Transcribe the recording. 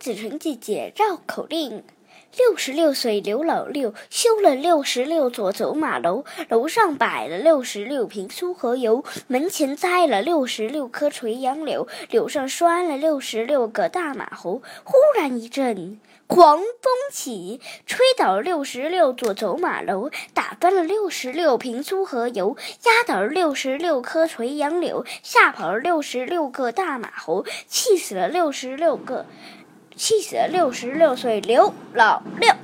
子纯姐姐绕口令：六十六岁刘老六修了六十六座走马楼，楼上摆了六十六瓶酥和油，门前栽了六十六棵垂杨柳，柳上拴了六十六个大马猴。忽然一阵狂风起，吹倒了六十六座走马楼，打翻了六十六瓶酥和油，压倒了六十六棵垂杨柳，吓跑了六十六个大马猴，气死了六十六个。气死了六十六岁刘老六。